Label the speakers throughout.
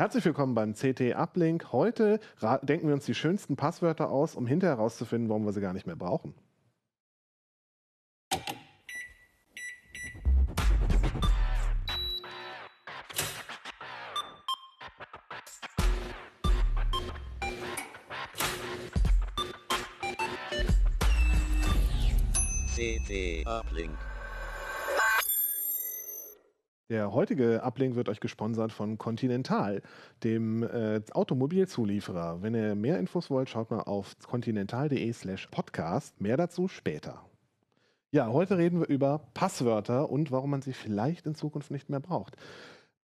Speaker 1: Herzlich willkommen beim CT Uplink. Heute denken wir uns die schönsten Passwörter aus, um hinterher herauszufinden, warum wir sie gar nicht mehr brauchen. CT Uplink. Der heutige Uplink wird euch gesponsert von Continental, dem äh, Automobilzulieferer. Wenn ihr mehr Infos wollt, schaut mal auf continental.de slash podcast. Mehr dazu später. Ja, heute reden wir über Passwörter und warum man sie vielleicht in Zukunft nicht mehr braucht.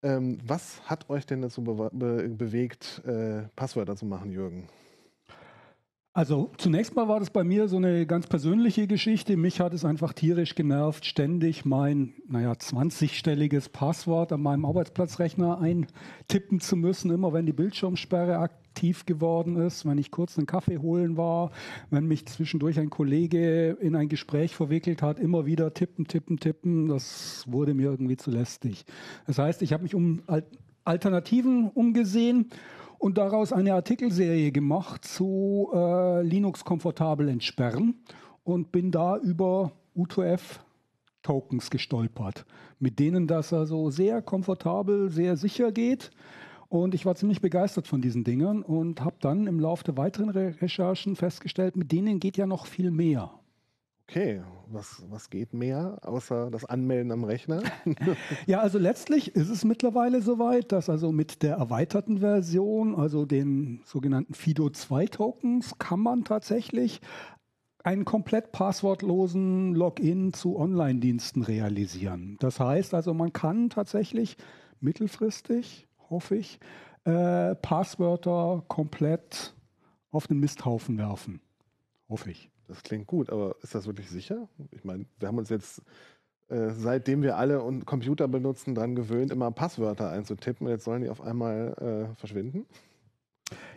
Speaker 1: Ähm, was hat euch denn dazu be be bewegt, äh, Passwörter zu machen, Jürgen?
Speaker 2: Also zunächst mal war das bei mir so eine ganz persönliche Geschichte. Mich hat es einfach tierisch genervt, ständig mein, naja, 20-stelliges Passwort an meinem Arbeitsplatzrechner eintippen zu müssen, immer wenn die Bildschirmsperre aktiv geworden ist, wenn ich kurz einen Kaffee holen war, wenn mich zwischendurch ein Kollege in ein Gespräch verwickelt hat, immer wieder tippen, tippen, tippen. Das wurde mir irgendwie zu lästig. Das heißt, ich habe mich um Alternativen umgesehen und daraus eine Artikelserie gemacht zu äh, Linux komfortabel entsperren und bin da über U2F Tokens gestolpert, mit denen das also sehr komfortabel, sehr sicher geht. Und ich war ziemlich begeistert von diesen Dingern und habe dann im Laufe der weiteren Re Recherchen festgestellt, mit denen geht ja noch viel mehr.
Speaker 1: Okay, was, was geht mehr außer das Anmelden am Rechner?
Speaker 2: ja, also letztlich ist es mittlerweile soweit, dass also mit der erweiterten Version, also den sogenannten Fido 2 Tokens, kann man tatsächlich einen komplett passwortlosen Login zu Online-Diensten realisieren. Das heißt also, man kann tatsächlich mittelfristig, hoffe ich, äh, Passwörter komplett auf den Misthaufen werfen. Hoffe ich.
Speaker 1: Das klingt gut, aber ist das wirklich sicher? Ich meine, wir haben uns jetzt, äh, seitdem wir alle und Computer benutzen, daran gewöhnt, immer Passwörter einzutippen. Jetzt sollen die auf einmal äh, verschwinden.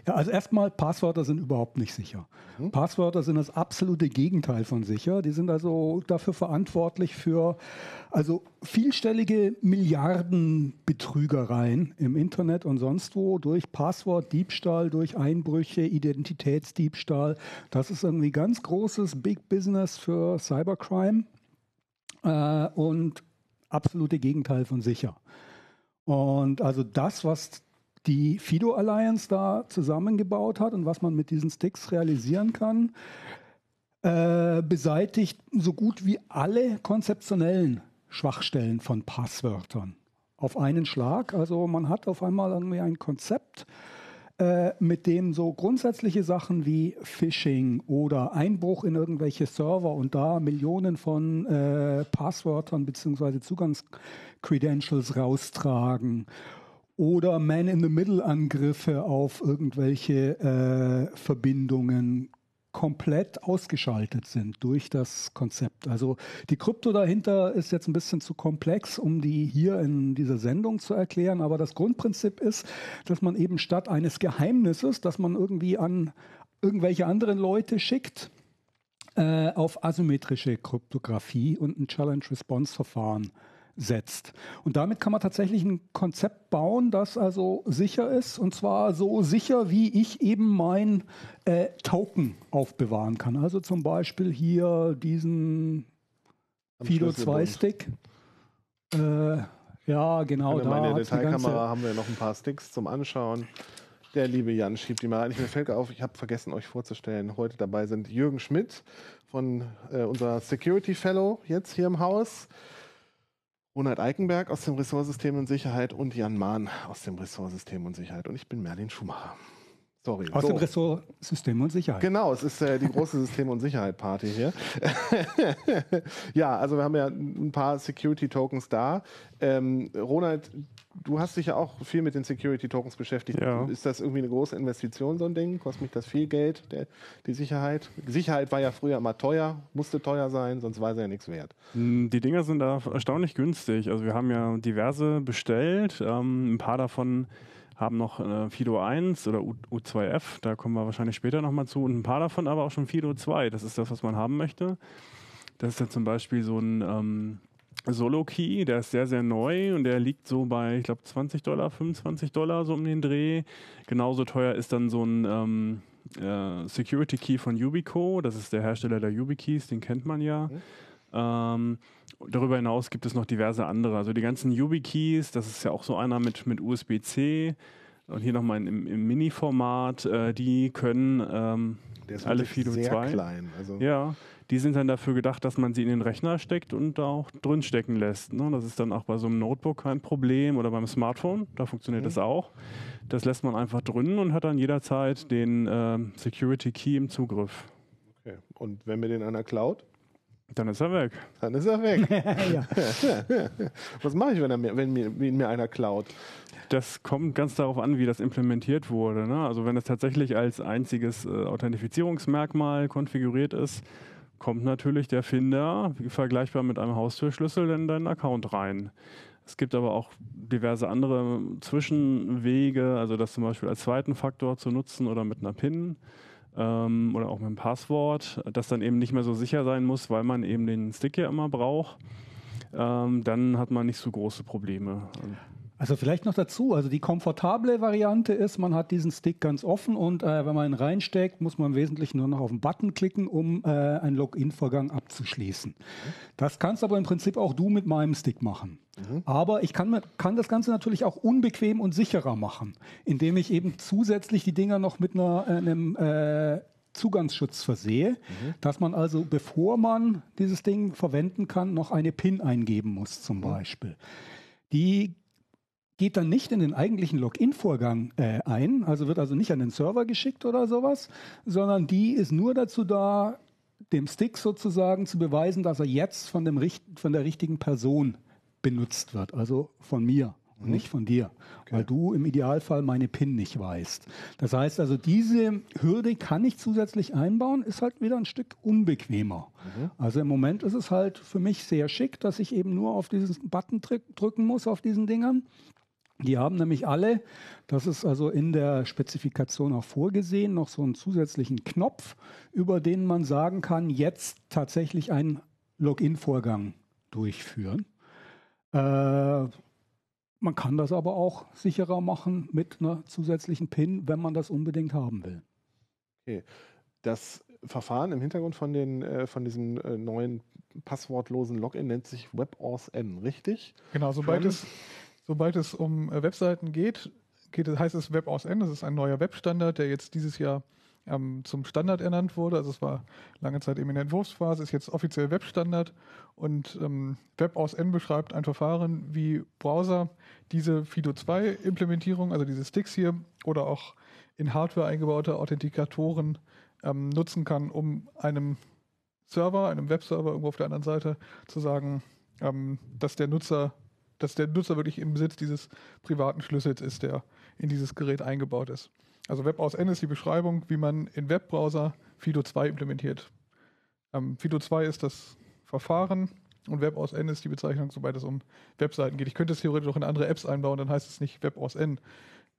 Speaker 2: Ja, also erstmal, Passwörter sind überhaupt nicht sicher. Mhm. Passwörter sind das absolute Gegenteil von sicher. Die sind also dafür verantwortlich für also vielstellige Milliardenbetrügereien im Internet und sonst wo durch Passwortdiebstahl, durch Einbrüche, Identitätsdiebstahl. Das ist irgendwie ganz großes Big Business für Cybercrime äh, und absolute Gegenteil von sicher. Und also das, was die Fido Alliance da zusammengebaut hat und was man mit diesen Sticks realisieren kann, äh, beseitigt so gut wie alle konzeptionellen Schwachstellen von Passwörtern auf einen Schlag. Also man hat auf einmal irgendwie ein Konzept, äh, mit dem so grundsätzliche Sachen wie Phishing oder Einbruch in irgendwelche Server und da Millionen von äh, Passwörtern bzw. Zugangscredentials raustragen oder Man-in-the-Middle-Angriffe auf irgendwelche äh, Verbindungen komplett ausgeschaltet sind durch das Konzept. Also die Krypto dahinter ist jetzt ein bisschen zu komplex, um die hier in dieser Sendung zu erklären, aber das Grundprinzip ist, dass man eben statt eines Geheimnisses, das man irgendwie an irgendwelche anderen Leute schickt, äh, auf asymmetrische Kryptographie und ein Challenge-Response-Verfahren setzt. Und damit kann man tatsächlich ein Konzept bauen, das also sicher ist und zwar so sicher, wie ich eben mein äh, Token aufbewahren kann. Also zum Beispiel hier diesen Fido 2 Stick. Äh, ja, genau.
Speaker 1: In meiner Detailkamera haben wir noch ein paar Sticks zum Anschauen. Der liebe Jan schiebt die mal rein. Ich mir fällt auf, ich habe vergessen, euch vorzustellen. Heute dabei sind Jürgen Schmidt von äh, unserer Security Fellow jetzt hier im Haus. Ronald Eikenberg aus dem Ressortsystem und Sicherheit und Jan Mahn aus dem Ressortsystem und Sicherheit. Und ich bin Merlin Schumacher.
Speaker 2: Sorry. Aus so. dem Ressort System und Sicherheit.
Speaker 1: Genau, es ist äh, die große System- und Sicherheit-Party hier. ja, also wir haben ja ein paar Security-Tokens da. Ähm, Ronald, du hast dich ja auch viel mit den Security-Tokens beschäftigt. Ja. Ist das irgendwie eine große Investition, so ein Ding? Kostet mich das viel Geld, der, die Sicherheit? Sicherheit war ja früher immer teuer, musste teuer sein, sonst war sie ja nichts wert.
Speaker 3: Hm, die Dinger sind da erstaunlich günstig. Also wir haben ja diverse bestellt. Ähm, ein paar davon haben noch äh, Fido 1 oder U U2F, da kommen wir wahrscheinlich später nochmal zu. Und ein paar davon aber auch schon Fido 2, das ist das, was man haben möchte. Das ist ja zum Beispiel so ein ähm, Solo Key, der ist sehr, sehr neu und der liegt so bei, ich glaube, 20 Dollar, 25 Dollar so um den Dreh. Genauso teuer ist dann so ein ähm, äh, Security Key von Yubico, das ist der Hersteller der YubiKeys, den kennt man ja. Mhm. Ähm, darüber hinaus gibt es noch diverse andere. Also die ganzen YubiKeys, das ist ja auch so einer mit, mit USB-C und hier nochmal im, im Mini-Format, äh, die können ähm, alle Fido
Speaker 1: sehr
Speaker 3: 2.
Speaker 1: klein. Also
Speaker 3: Ja, die sind dann dafür gedacht, dass man sie in den Rechner steckt und da auch drin stecken lässt. Ne? Das ist dann auch bei so einem Notebook kein Problem oder beim Smartphone, da funktioniert
Speaker 1: Mhm.
Speaker 3: das auch. Das lässt man einfach drin und hat dann jederzeit den ähm, Security Key im Zugriff.
Speaker 1: okay. Und wenn mir den einer klaut,
Speaker 3: Dann ist er weg.
Speaker 1: dann ist er weg.
Speaker 2: ja.
Speaker 1: Was mache ich, wenn, er mir, wenn mir, wenn mir einer klaut?
Speaker 3: Das kommt ganz darauf an, wie das implementiert wurde. Ne? Also wenn es tatsächlich als einziges äh, Authentifizierungsmerkmal konfiguriert ist, kommt natürlich der Finder, wie vergleichbar mit einem Haustürschlüssel, in deinen Account rein. Es gibt aber auch diverse andere Zwischenwege, also das zum Beispiel als zweiten Faktor zu nutzen oder mit einer PIN ähm, oder auch mit einem Passwort, das dann eben nicht mehr so sicher sein muss, weil man eben den Stick ja immer braucht. Ähm, dann hat man nicht so große Probleme.
Speaker 2: Also vielleicht noch dazu, also die komfortable Variante ist, man hat diesen Stick ganz offen und äh, wenn man ihn reinsteckt, muss man im Wesentlichen nur noch auf den Button klicken, um äh, einen Login-Vorgang abzuschließen. Das kannst aber im Prinzip auch du mit meinem Stick machen. Aber ich kann, kann das Ganze natürlich auch unbequem und sicherer machen, indem ich eben zusätzlich die Dinger noch mit einer, äh, einem äh, Zugangsschutz versehe, dass man also, bevor man dieses Ding verwenden kann, noch eine PIN eingeben muss zum Beispiel. Die geht dann nicht in den eigentlichen Login-Vorgang äh, ein, also wird also nicht an den Server geschickt oder sowas, sondern die ist nur dazu da, dem Stick sozusagen zu beweisen, dass er jetzt von, dem, von der richtigen Person benutzt wird, also von mir und nicht von dir, weil du im Idealfall meine PIN nicht weißt. Das heißt also, diese Hürde kann ich zusätzlich einbauen, ist halt wieder ein Stück unbequemer. Also im Moment ist es halt für mich sehr schick, dass ich eben nur auf diesen Button drück- drücken muss auf diesen Dingern. Die haben nämlich alle, das ist also in der Spezifikation auch vorgesehen, noch so einen zusätzlichen Knopf, über den man sagen kann, jetzt tatsächlich einen Login-Vorgang durchführen. Äh, man kann das aber auch sicherer machen mit einer zusätzlichen PIN, wenn man das unbedingt haben will.
Speaker 1: Das Verfahren im Hintergrund von, den, äh, von diesem äh, neuen passwortlosen Login nennt sich WebAuthn, richtig?
Speaker 4: Genau, sobald es, sobald es um äh, Webseiten geht, geht es, heißt es WebAuthn. Das ist ein neuer Webstandard, der jetzt dieses Jahr ähm, zum Standard ernannt wurde. Also es war lange Zeit eben in der Entwurfsphase, ist jetzt offiziell Webstandard. Und ähm, WebAuthn beschreibt ein Verfahren, wie Browser diese FIDO2-Implementierung, also diese Sticks hier oder auch in Hardware eingebaute Authentikatoren ähm, nutzen kann, um einem Server, einem Webserver irgendwo auf der anderen Seite zu sagen, ähm, dass der Nutzer, dass der Nutzer wirklich im Besitz dieses privaten Schlüssels ist, der in dieses Gerät eingebaut ist. Also WebAuthn ist die Beschreibung, wie man in Webbrowser FIDO2 implementiert. Ähm, FIDO2 ist das Verfahren und WebAuthn ist die Bezeichnung, sobald es um Webseiten geht. Ich könnte es theoretisch auch in andere Apps einbauen, dann heißt es nicht WebAuthn.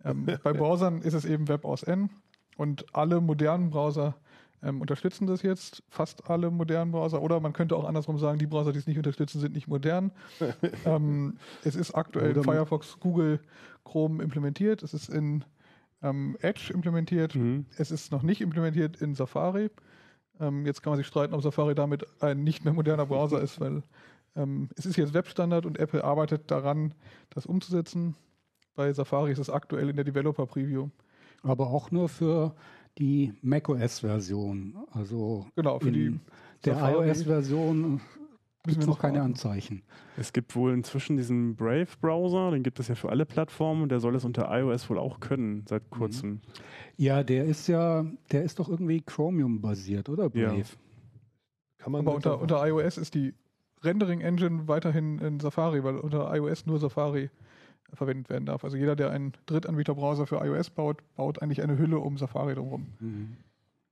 Speaker 4: Ähm, bei Browsern ist es eben WebAuthn und alle modernen Browser ähm, unterstützen das jetzt, fast alle modernen Browser. Oder man könnte auch andersrum sagen, die Browser, die es nicht unterstützen, sind nicht modern. ähm, es ist aktuell in Firefox, Google, Chrome implementiert. Es ist in ähm, Edge implementiert.
Speaker 3: Mhm.
Speaker 4: Es ist noch nicht implementiert in Safari. Ähm, jetzt kann man sich streiten, ob Safari damit ein nicht mehr moderner Browser ist, weil ähm, es ist jetzt Webstandard und Apple arbeitet daran, das umzusetzen. Bei Safari ist es aktuell in der Developer Preview.
Speaker 2: Aber auch nur für die macOS-Version. Also
Speaker 4: Genau, für
Speaker 2: in
Speaker 4: die
Speaker 2: der iOS-Version gibt es
Speaker 4: noch
Speaker 2: keine
Speaker 4: warten.
Speaker 2: Anzeichen.
Speaker 3: Es gibt wohl inzwischen diesen Brave-Browser, den gibt es ja für alle Plattformen, der soll es unter iOS wohl auch können, seit kurzem.
Speaker 2: Ja, der ist ja, der ist doch irgendwie Chromium-basiert, oder
Speaker 3: Ja.
Speaker 2: Brave?
Speaker 1: Kann man
Speaker 4: Aber unter, unter iOS ist die Rendering-Engine weiterhin in Safari, weil unter iOS nur Safari verwendet werden darf. Also jeder, der einen Drittanbieter-Browser für iOS baut, baut eigentlich eine Hülle um Safari drumherum.
Speaker 2: Mhm.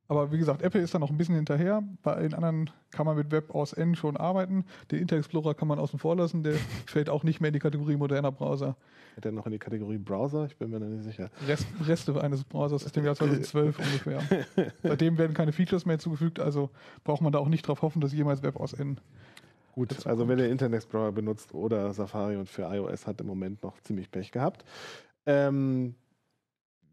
Speaker 4: Aber wie gesagt, Apple ist da noch ein bisschen hinterher. Bei allen anderen kann man mit WebAuthn schon arbeiten. Den Internet Explorer kann man außen vor lassen. Der fällt auch nicht mehr in die Kategorie moderner Browser.
Speaker 1: Hat er noch in die Kategorie Browser? Ich bin mir da nicht sicher.
Speaker 4: Rest, Reste eines Browsers ist dem Jahr 2012 ungefähr. Seitdem werden keine Features mehr zugefügt, also braucht man da auch nicht drauf hoffen, dass jemals WebAuthn
Speaker 1: Gut, also wer den Internet Explorer benutzt oder Safari und für iOS hat im Moment noch ziemlich Pech gehabt. Ähm,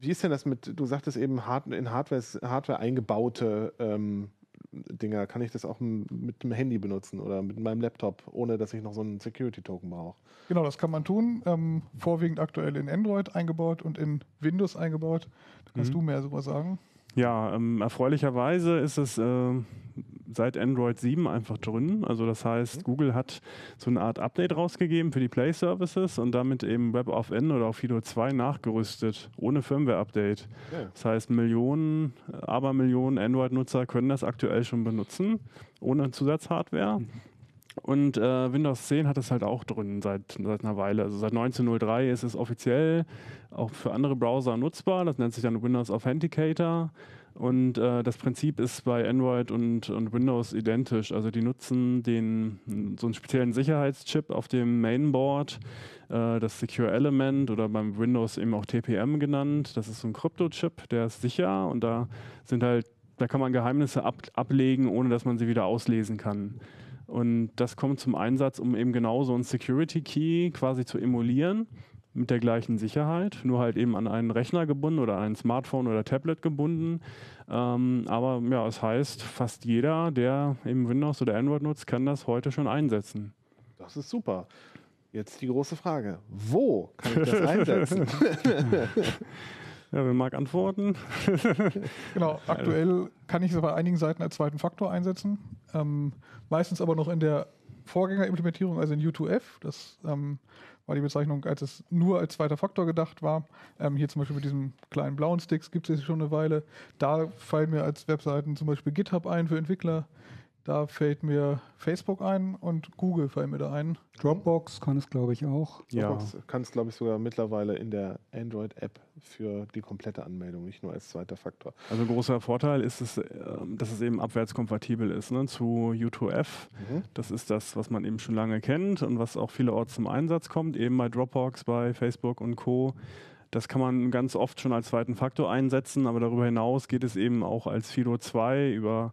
Speaker 1: wie ist denn das mit, du sagtest eben hard, in Hardware, Hardware eingebaute ähm, Dinger, kann ich das auch mit dem Handy benutzen oder mit meinem Laptop, ohne dass ich noch so einen Security-Token brauche?
Speaker 4: Genau, das kann man tun. Ähm, vorwiegend aktuell in Android eingebaut und in Windows eingebaut. Da kannst mhm. du mehr darüber sagen.
Speaker 3: Ja, ähm, erfreulicherweise ist es äh, seit Android 7 einfach drin. Also das heißt, mhm. Google hat so eine Art Update rausgegeben für die Play Services und damit eben WebAuthn oder auch Fido 2 nachgerüstet, ohne Firmware-Update. Okay. Das heißt, Millionen, aber Millionen Android-Nutzer können das aktuell schon benutzen, ohne Zusatzhardware. Und äh, Windows 10 hat es halt auch drin seit, seit einer Weile. Also seit 1903 ist es offiziell auch für andere Browser nutzbar. Das nennt sich dann Windows Authenticator. Und äh, das Prinzip ist bei Android und, und Windows identisch. Also die nutzen den, so einen speziellen Sicherheitschip auf dem Mainboard, äh, das Secure Element oder beim Windows eben auch TPM genannt. Das ist so ein Krypto-Chip, der ist sicher und da sind halt, da kann man Geheimnisse ab, ablegen, ohne dass man sie wieder auslesen kann. Und das kommt zum Einsatz, um eben genau so einen Security Key quasi zu emulieren mit der gleichen Sicherheit, nur halt eben an einen Rechner gebunden oder ein Smartphone oder Tablet gebunden. Ähm, aber ja, es heißt, fast jeder, der eben Windows oder Android nutzt, kann das heute schon einsetzen.
Speaker 1: Das ist super. Jetzt die große Frage: Wo kann ich das einsetzen?
Speaker 3: Ja, wer mag antworten?
Speaker 4: genau, aktuell kann ich es bei einigen Seiten als zweiten Faktor einsetzen. Ähm, meistens aber noch in der Vorgängerimplementierung, also in U2F. Das ähm, war die Bezeichnung, als es nur als zweiter Faktor gedacht war. Ähm, hier zum Beispiel mit diesem kleinen blauen Sticks gibt es schon eine Weile. Da fallen mir als Webseiten zum Beispiel GitHub ein für Entwickler. Da fällt mir Facebook ein und Google fällt mir da ein.
Speaker 2: Dropbox kann es, glaube ich, auch.
Speaker 1: Dropbox ja. kann es, glaube ich, sogar mittlerweile in der Android-App für die komplette Anmeldung, nicht nur als zweiter Faktor.
Speaker 3: Also großer Vorteil ist es, ähm, dass es eben abwärtskompatibel ist ne, zu U2F. Mhm. Das ist das, was man eben schon lange kennt und was auch vielerorts zum Einsatz kommt, eben bei Dropbox, bei Facebook und Co. Das kann man ganz oft schon als zweiten Faktor einsetzen, aber darüber hinaus geht es eben auch als Fido 2 über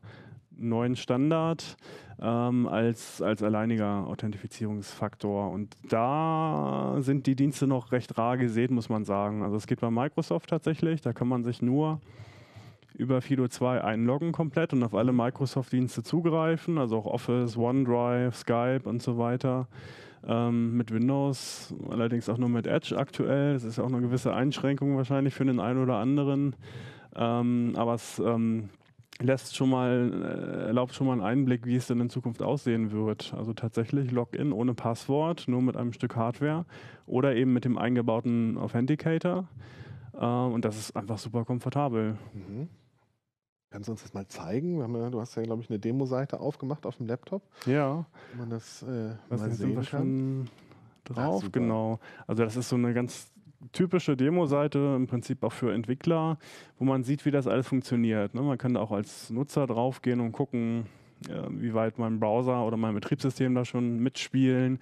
Speaker 3: neuen Standard ähm, als, als alleiniger Authentifizierungsfaktor. Und da sind die Dienste noch recht rar gesät, muss man sagen. Also es geht bei Microsoft tatsächlich, da kann man sich nur über Fido 2 einloggen komplett und auf alle Microsoft-Dienste zugreifen, also auch Office, OneDrive, Skype und so weiter. Ähm, mit Windows, allerdings auch nur mit Edge aktuell. Es ist auch eine gewisse Einschränkung wahrscheinlich für den einen oder anderen. Ähm, aber es ähm, lässt schon mal, äh, erlaubt schon mal einen Einblick, wie es denn in Zukunft aussehen wird. Also tatsächlich Login ohne Passwort, nur mit einem Stück Hardware oder eben mit dem eingebauten Authenticator. Äh, und das ist einfach super komfortabel. Mhm.
Speaker 1: Kannst du uns das mal zeigen? du hast ja, glaube ich, eine Demo-Seite aufgemacht auf dem Laptop.
Speaker 3: Ja.
Speaker 1: Wenn man das äh,
Speaker 3: mal sehen kann. Schon drauf, Ach, genau. Also das ist so eine ganz typische Demo-Seite, im Prinzip auch für Entwickler, wo man sieht, wie das alles funktioniert. Ne? Man kann da auch als Nutzer draufgehen und gucken, äh, wie weit mein Browser oder mein Betriebssystem da schon mitspielen.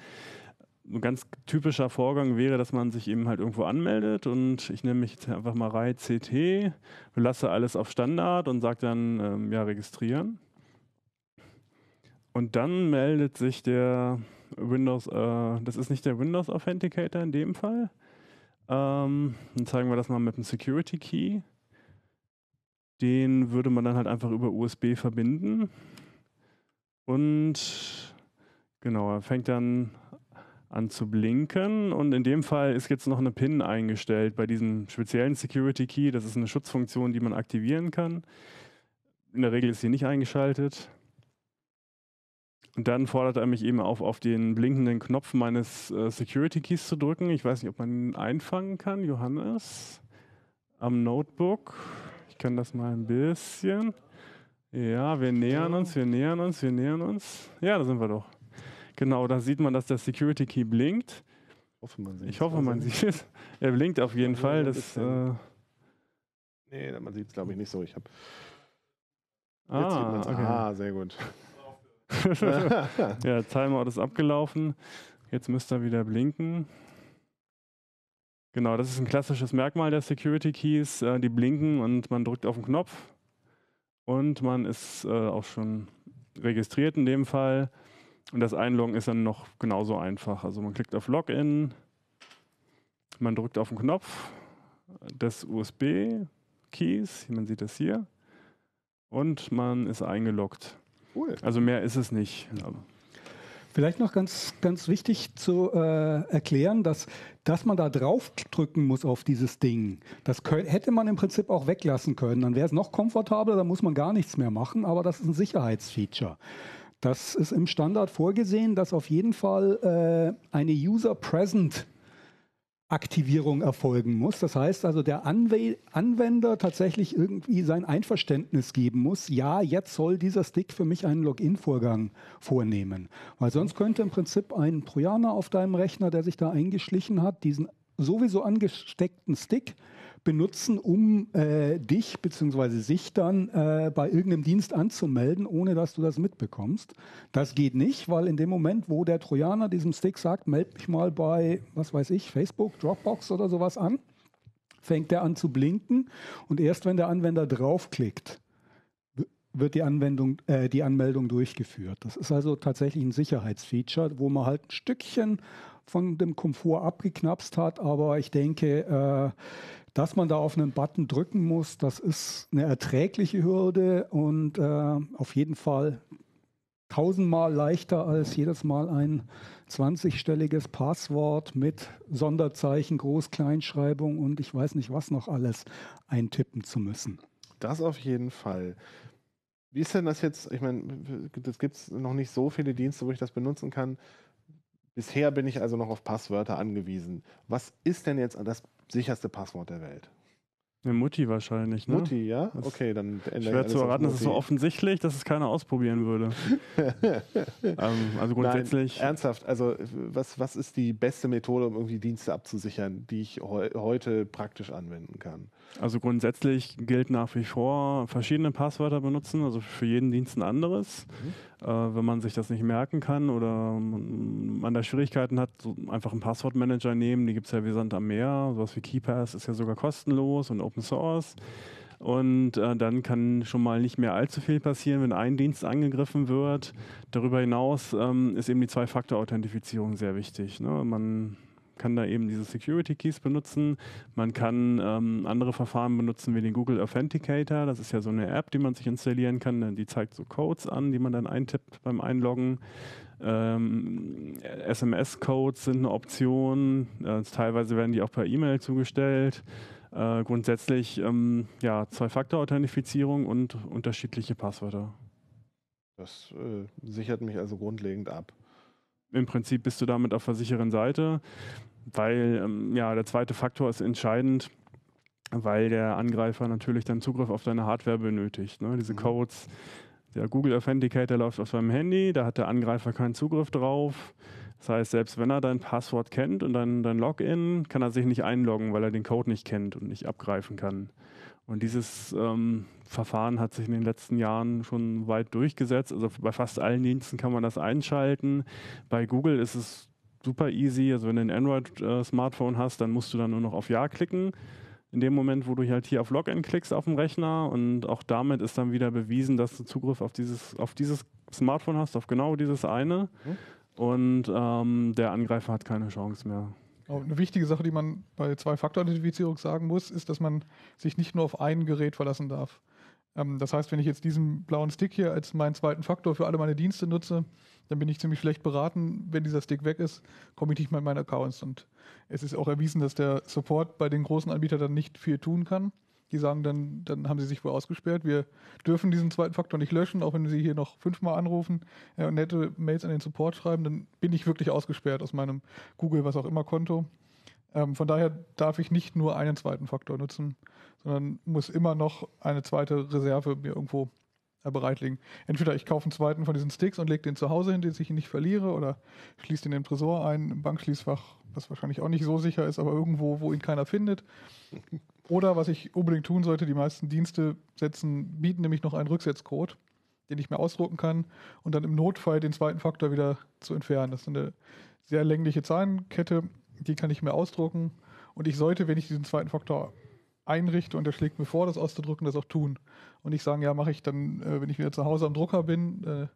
Speaker 3: Ein ganz typischer Vorgang wäre, dass man sich eben halt irgendwo anmeldet und ich nehme mich jetzt einfach mal Reihe CT, lasse alles auf Standard und sage dann, ähm, ja, registrieren. Und dann meldet sich der Windows, äh, das ist nicht der Windows Authenticator in dem Fall, ähm, dann zeigen wir das mal mit einem Security Key. Den würde man dann halt einfach über USB verbinden. Und genau, er fängt dann an zu blinken. Und in dem Fall ist jetzt noch eine PIN eingestellt bei diesem speziellen Security Key. Das ist eine Schutzfunktion, die man aktivieren kann. In der Regel ist sie nicht eingeschaltet. Und dann fordert er mich eben auf, auf den blinkenden Knopf meines äh, Security Keys zu drücken. Ich weiß nicht, ob man ihn einfangen kann, Johannes. Am Notebook. Ich kann das mal ein bisschen. Ja, wir nähern uns, wir nähern uns, wir nähern uns. Ja, da sind wir doch. Genau, da sieht man, dass der Security Key blinkt.
Speaker 1: Hoffe, man
Speaker 3: ich hoffe, man sieht es. Er blinkt auf jeden ja, Fall. Das, äh
Speaker 1: nee, man sieht es, glaube ich, nicht so. Ich habe.
Speaker 3: Ah, okay.
Speaker 1: ah, sehr gut.
Speaker 3: ja, Timeout ist abgelaufen. Jetzt müsste er wieder blinken. Genau, das ist ein klassisches Merkmal der Security Keys. Äh, die blinken und man drückt auf den Knopf und man ist äh, auch schon registriert in dem Fall. Und das Einloggen ist dann noch genauso einfach. Also man klickt auf Login, man drückt auf den Knopf des USB-Keys, man sieht das hier, und man ist eingeloggt. Cool. Also mehr ist es nicht.
Speaker 2: Vielleicht noch ganz, ganz wichtig zu äh, erklären, dass, dass man da draufdrücken muss auf dieses Ding. Das hätte man im Prinzip auch weglassen können. Dann wäre es noch komfortabler, da muss man gar nichts mehr machen, aber das ist ein Sicherheitsfeature. Das ist im Standard vorgesehen, dass auf jeden Fall äh, eine User Present Aktivierung erfolgen muss. Das heißt also, der Anw Anwender tatsächlich irgendwie sein Einverständnis geben muss. Ja, jetzt soll dieser Stick für mich einen Login-Vorgang vornehmen. Weil sonst könnte im Prinzip ein Trojaner auf deinem Rechner, der sich da eingeschlichen hat, diesen sowieso angesteckten Stick benutzen, um äh, dich bzw. sich dann äh, bei irgendeinem Dienst anzumelden, ohne dass du das mitbekommst. Das geht nicht, weil in dem Moment, wo der Trojaner diesem Stick sagt, melde mich mal bei, was weiß ich, Facebook, Dropbox oder sowas an, fängt er an zu blinken und erst wenn der Anwender draufklickt, wird die Anwendung, äh, die Anmeldung durchgeführt. Das ist also tatsächlich ein Sicherheitsfeature, wo man halt ein Stückchen von dem Komfort abgeknapst hat, aber ich denke, äh, dass man da auf einen Button drücken muss, das ist eine erträgliche Hürde und äh, auf jeden Fall tausendmal leichter als jedes Mal ein 20-stelliges Passwort mit Sonderzeichen, Groß-Kleinschreibung und ich weiß nicht was noch alles eintippen zu müssen.
Speaker 1: Das auf jeden Fall. Wie ist denn das jetzt? Ich meine, es gibt noch nicht so viele Dienste, wo ich das benutzen kann. Bisher bin ich also noch auf Passwörter angewiesen. Was ist denn jetzt das sicherste Passwort der Welt.
Speaker 3: Eine Mutti wahrscheinlich, ne?
Speaker 1: Mutti, ja? Okay, dann
Speaker 3: Schwer zu erraten, das ist so offensichtlich, dass es keiner ausprobieren würde.
Speaker 1: ähm, also grundsätzlich. Nein, ernsthaft, also was, was ist die beste Methode, um irgendwie Dienste abzusichern, die ich he heute praktisch anwenden kann?
Speaker 3: Also grundsätzlich gilt nach wie vor verschiedene Passwörter benutzen, also für jeden Dienst ein anderes. Mhm. Äh, wenn man sich das nicht merken kann oder man da Schwierigkeiten hat, so einfach einen Passwortmanager nehmen, die gibt es ja wie Sand am Meer, sowas wie KeyPass ist ja sogar kostenlos und Open Source. Und äh, dann kann schon mal nicht mehr allzu viel passieren, wenn ein Dienst angegriffen wird. Darüber hinaus ähm, ist eben die Zwei-Faktor-Authentifizierung sehr wichtig. Ne? Man kann da eben diese Security Keys benutzen. Man kann ähm, andere Verfahren benutzen wie den Google Authenticator. Das ist ja so eine App, die man sich installieren kann. Die zeigt so Codes an, die man dann eintippt beim Einloggen. Ähm, SMS-Codes sind eine Option. Äh, teilweise werden die auch per E-Mail zugestellt. Äh, grundsätzlich ähm, ja, Zwei-Faktor-Authentifizierung und unterschiedliche Passwörter.
Speaker 1: Das äh, sichert mich also grundlegend ab.
Speaker 3: Im Prinzip bist du damit auf der sicheren Seite weil ähm, ja, der zweite Faktor ist entscheidend, weil der Angreifer natürlich dann Zugriff auf deine Hardware benötigt. Ne? Diese mhm. Codes, der Google Authenticator läuft auf seinem Handy, da hat der Angreifer keinen Zugriff drauf. Das heißt, selbst wenn er dein Passwort kennt und dein, dein Login, kann er sich nicht einloggen, weil er den Code nicht kennt und nicht abgreifen kann. Und dieses ähm, Verfahren hat sich in den letzten Jahren schon weit durchgesetzt. Also bei fast allen Diensten kann man das einschalten. Bei Google ist es super easy. Also wenn du ein Android-Smartphone hast, dann musst du dann nur noch auf Ja klicken. In dem Moment, wo du halt hier auf Login klickst auf dem Rechner und auch damit ist dann wieder bewiesen, dass du Zugriff auf dieses, auf dieses Smartphone hast, auf genau dieses eine. Mhm. Und ähm, der Angreifer hat keine Chance mehr.
Speaker 4: Eine wichtige Sache, die man bei Zwei-Faktor-Identifizierung sagen muss, ist, dass man sich nicht nur auf ein Gerät verlassen darf. Ähm, das heißt, wenn ich jetzt diesen blauen Stick hier als meinen zweiten Faktor für alle meine Dienste nutze, dann bin ich ziemlich schlecht beraten. Wenn dieser Stick weg ist, komme ich nicht mehr in meine Accounts. Und es ist auch erwiesen, dass der Support bei den großen Anbietern dann nicht viel tun kann. Die sagen dann, dann haben sie sich wohl ausgesperrt. Wir dürfen diesen zweiten Faktor nicht löschen, auch wenn sie hier noch fünfmal anrufen äh, und nette Mails an den Support schreiben, dann bin ich wirklich ausgesperrt aus meinem Google, was auch immer Konto. Ähm, von daher darf ich nicht nur einen zweiten Faktor nutzen, sondern muss immer noch eine zweite Reserve mir irgendwo bereitlegen. Entweder ich kaufe einen zweiten von diesen Sticks und lege den zu Hause hin, dass ich ihn nicht verliere, oder schließe den im Tresor ein, im Bankschließfach, was wahrscheinlich auch nicht so sicher ist, aber irgendwo, wo ihn keiner findet. Oder was ich unbedingt tun sollte, die meisten Dienste setzen, bieten nämlich noch einen Rücksetzcode, den ich mir ausdrucken kann und dann im Notfall den zweiten Faktor wieder zu entfernen. Das ist eine sehr längliche Zahlenkette, die kann ich mir ausdrucken und ich sollte, wenn ich diesen zweiten Faktor einrichte und er schlägt mir vor, das auszudrücken, das auch tun. Und nicht sagen, ja, mache ich dann, äh, wenn ich wieder zu Hause am Drucker bin, äh,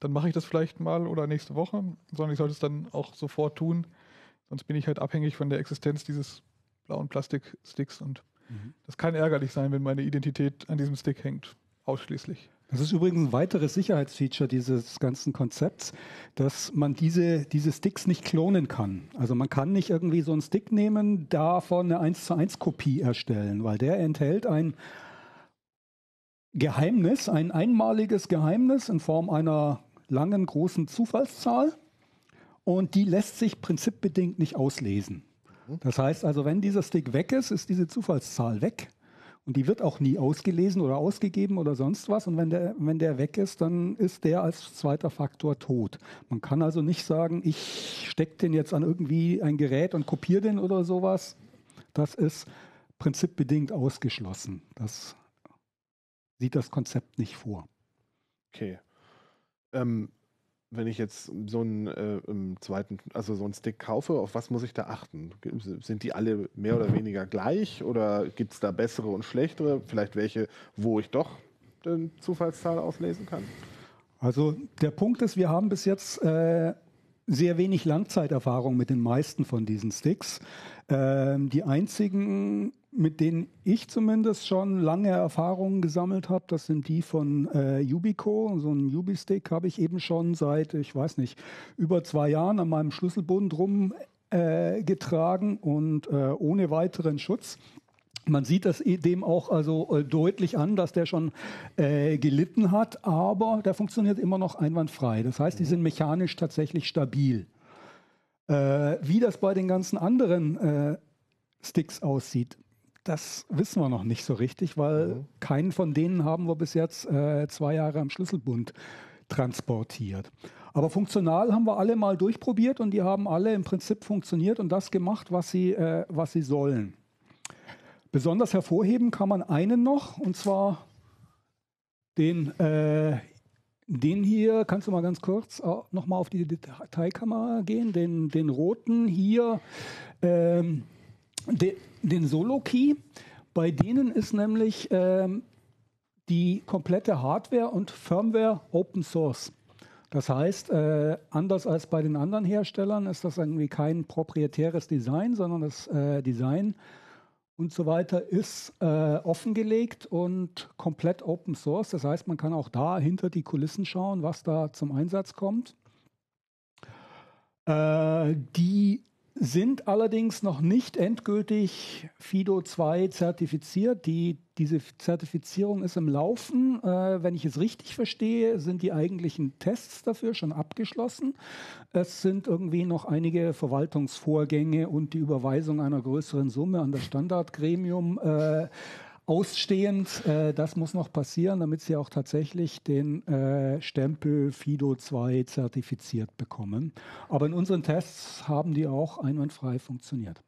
Speaker 4: dann mache ich das vielleicht mal oder nächste Woche, sondern ich sollte es dann auch sofort tun. Sonst bin ich halt abhängig von der Existenz dieses blauen Plastiksticks und mhm. das kann ärgerlich sein, wenn meine Identität an diesem Stick hängt, ausschließlich.
Speaker 2: Das ist übrigens ein weiteres Sicherheitsfeature dieses ganzen Konzepts, dass man diese, diese Sticks nicht klonen kann. Also man kann nicht irgendwie so einen Stick nehmen, davon eine 1 zu 1 Kopie erstellen, weil der enthält ein Geheimnis, ein einmaliges Geheimnis in Form einer langen, großen Zufallszahl und die lässt sich prinzipbedingt nicht auslesen. Das heißt also, wenn dieser Stick weg ist, ist diese Zufallszahl weg und die wird auch nie ausgelesen oder ausgegeben oder sonst was. Und wenn der, wenn der weg ist, dann ist der als zweiter Faktor tot. Man kann also nicht sagen, ich stecke den jetzt an irgendwie ein Gerät und kopiere den oder sowas. Das ist prinzipbedingt ausgeschlossen. Das sieht das Konzept nicht vor.
Speaker 1: Okay. Ähm, wenn ich jetzt so einen äh, zweiten, also so einen Stick kaufe, auf was muss ich da achten? Sind die alle mehr oder weniger gleich oder gibt es da bessere und schlechtere? Vielleicht welche, wo ich doch den Zufallszahl auslesen kann?
Speaker 2: Also der Punkt ist, wir haben bis jetzt äh, sehr wenig Langzeiterfahrung mit den meisten von diesen Sticks. Ähm, die einzigen mit denen ich zumindest schon lange Erfahrungen gesammelt habe. Das sind die von äh, Ubico. So ein Ubistick habe ich eben schon seit, ich weiß nicht, über zwei Jahren an meinem Schlüsselbund rumgetragen äh, und äh, ohne weiteren Schutz. Man sieht das dem auch also äh, deutlich an, dass der schon äh, gelitten hat, aber der funktioniert immer noch einwandfrei. Das heißt, die sind mechanisch tatsächlich stabil. Äh, wie das bei den ganzen anderen äh, Sticks aussieht, das wissen wir noch nicht so richtig, weil mhm. keinen von denen haben wir bis jetzt äh, zwei Jahre am Schlüsselbund transportiert. Aber funktional haben wir alle mal durchprobiert und die haben alle im Prinzip funktioniert und das gemacht, was sie, äh, was sie sollen. Besonders hervorheben kann man einen noch, und zwar den, äh, den hier, kannst du mal ganz kurz nochmal auf die Detailkamera gehen, den, den roten hier. Ähm, de, den Solo-Key. Bei denen ist nämlich ähm, die komplette Hardware und Firmware Open Source. Das heißt, äh, anders als bei den anderen Herstellern ist das irgendwie kein proprietäres Design, sondern das äh, Design und so weiter ist äh, offengelegt und komplett Open Source. Das heißt, man kann auch da hinter die Kulissen schauen, was da zum Einsatz kommt. Äh, die sind allerdings noch nicht endgültig FIDO 2 zertifiziert. Die, diese Zertifizierung ist im Laufen. Äh, wenn ich es richtig verstehe, sind die eigentlichen Tests dafür schon abgeschlossen. Es sind irgendwie noch einige Verwaltungsvorgänge und die Überweisung einer größeren Summe an das Standardgremium. Äh, ausstehend. Äh, das muss noch passieren, damit sie auch tatsächlich den äh, Stempel FIDO 2 zertifiziert bekommen. Aber in unseren Tests haben die auch einwandfrei funktioniert.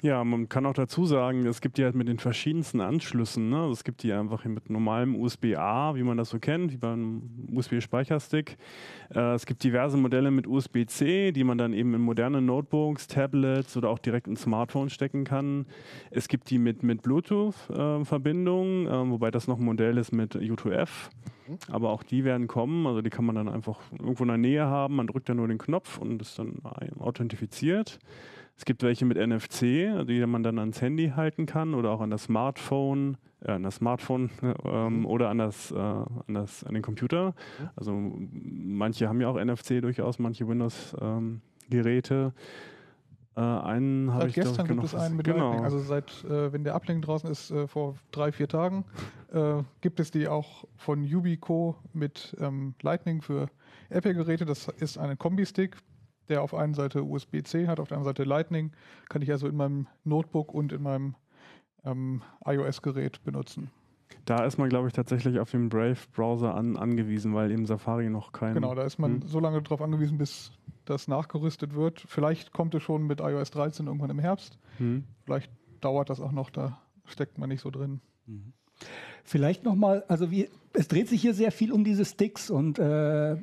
Speaker 3: Ja, man kann auch dazu sagen, es gibt die halt mit den verschiedensten Anschlüssen. Ne? Also es gibt die einfach mit normalem USB-A, wie man das so kennt, wie beim USB-Speicherstick. Äh, es gibt diverse Modelle mit USB-C, die man dann eben in moderne Notebooks, Tablets oder auch direkt ins Smartphone stecken kann. Es gibt die mit, mit Bluetooth-Verbindung, äh, äh, wobei das noch ein Modell ist mit U2F. Mhm. Aber auch die werden kommen, also die kann man dann einfach irgendwo in der Nähe haben. Man drückt dann nur den Knopf und ist dann authentifiziert. Es gibt welche mit NFC, die man dann ans Handy halten kann oder auch an das Smartphone, äh, an das Smartphone ähm, mhm. oder an das, äh, an das, an den Computer. Mhm. Also manche haben ja auch NFC durchaus, manche Windows-Geräte. Äh, einen habe ich
Speaker 4: gestern gibt es einen mit genau. Lightning. Also seit, äh, wenn der Ablink draußen ist, äh, vor drei, vier Tagen, äh, gibt es die auch von Ubico mit ähm, Lightning für Apple-Geräte. Das ist ein Kombi-Stick, der auf einer Seite USB-C hat, auf der anderen Seite Lightning, kann ich also in meinem Notebook und in meinem ähm, iOS-Gerät benutzen.
Speaker 3: Da ist man, glaube ich, tatsächlich auf den Brave-Browser an, angewiesen, weil eben Safari noch kein.
Speaker 4: Genau, da ist man hm. so lange darauf angewiesen, bis das nachgerüstet wird. Vielleicht kommt es schon mit iOS 13 irgendwann im Herbst. Hm. Vielleicht dauert das auch noch, da steckt man nicht so drin. Mhm.
Speaker 2: Vielleicht nochmal, also wie, es dreht sich hier sehr viel um diese Sticks und äh,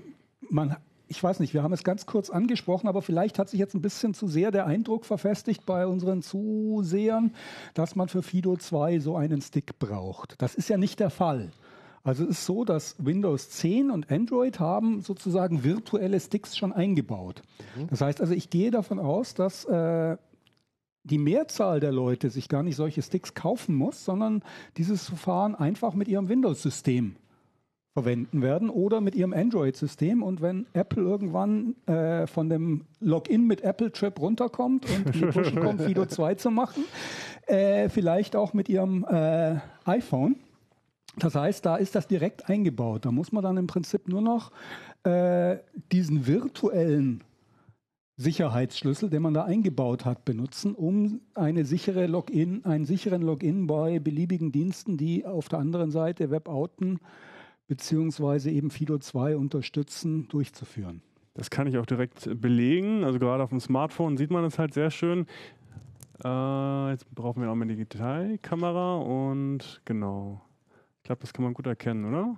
Speaker 2: man ich weiß nicht, wir haben es ganz kurz angesprochen, aber vielleicht hat sich jetzt ein bisschen zu sehr der Eindruck verfestigt bei unseren Zusehern, dass man für Fido 2 so einen Stick braucht. Das ist ja nicht der Fall. Also es ist so, dass Windows 10 und Android haben sozusagen virtuelle Sticks schon eingebaut. Mhm. Das heißt also, ich gehe davon aus, dass äh, die Mehrzahl der Leute sich gar nicht solche Sticks kaufen muss, sondern dieses Verfahren einfach mit ihrem Windows-System verwenden werden oder mit ihrem Android-System. Und wenn Apple irgendwann äh, von dem Login mit Apple-Chip runterkommt und die Pushen kommt, Fido 2 zu machen, äh, vielleicht auch mit ihrem äh, iPhone. Das heißt, da ist das direkt eingebaut. Da muss man dann im Prinzip nur noch äh, diesen virtuellen Sicherheitsschlüssel, den man da eingebaut hat, benutzen, um eine sichere Login, einen sicheren Login bei beliebigen Diensten, die auf der anderen Seite WebOuten beziehungsweise eben Fido 2 unterstützen, durchzuführen.
Speaker 3: Das kann ich auch direkt belegen. Also gerade auf dem Smartphone sieht man es halt sehr schön. Äh, jetzt brauchen wir auch mal die Detailkamera und genau. Ich glaube, das kann man gut erkennen, oder?